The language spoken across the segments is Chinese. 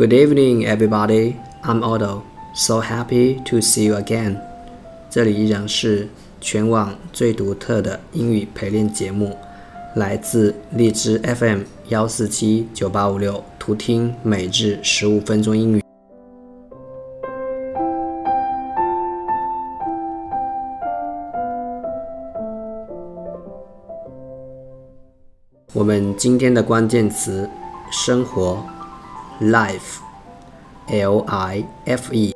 Good evening, everybody. I'm Otto. So happy to see you again. 这里依然是全网最独特的英语陪练节目，来自荔枝 FM 幺四七九八五六，图听每日十五分钟英语。我们今天的关键词：生活，life，l i f e。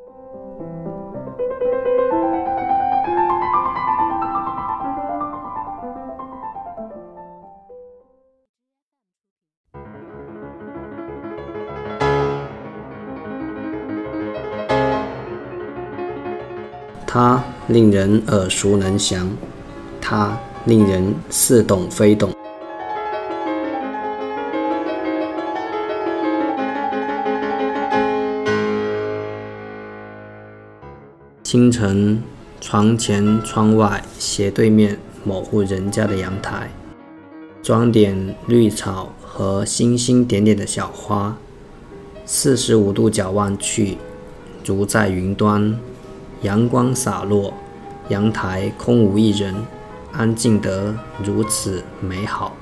它令人耳熟能详，它令人似懂非懂。清晨，床前窗外斜对面某户人家的阳台，装点绿草和星星点点的小花。四十五度角望去，如在云端，阳光洒落，阳台空无一人，安静得如此美好。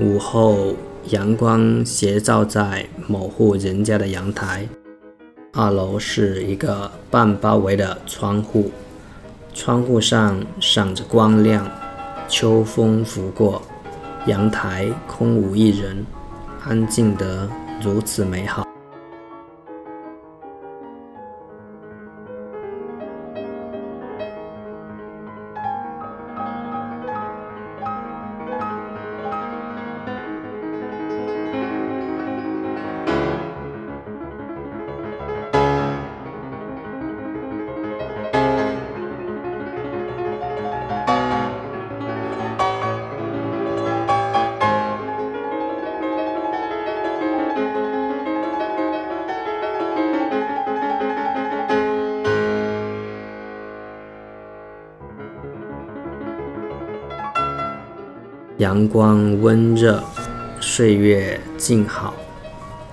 午后，阳光斜照在某户人家的阳台。二楼是一个半包围的窗户，窗户上闪着光亮。秋风拂过，阳台空无一人，安静得如此美好。阳光温热，岁月静好，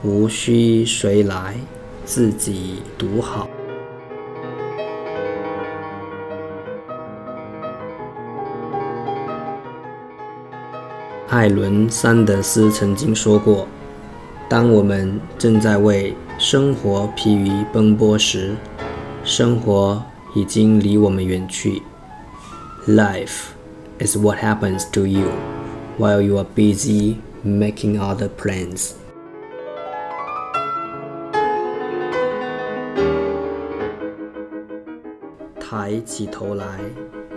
无需谁来，自己独好。艾伦·桑德斯曾经说过：“当我们正在为生活疲于奔波时，生活已经离我们远去。” Life is what happens to you. while you are busy making other plans. 抬起头来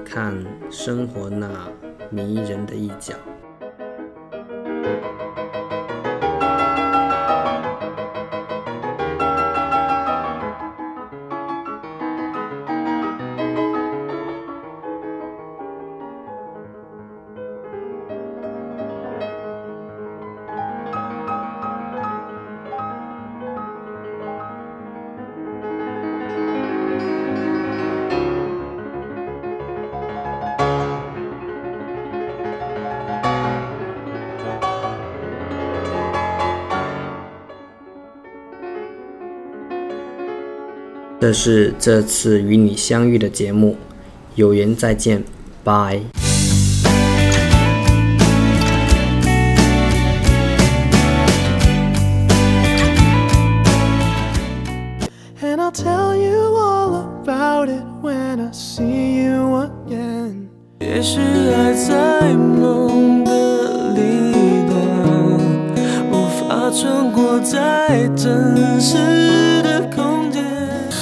看生活那迷人的一角。 这是这次与你相遇的节目，有缘再见，拜。也许还在梦的另一端，无法穿过在真实。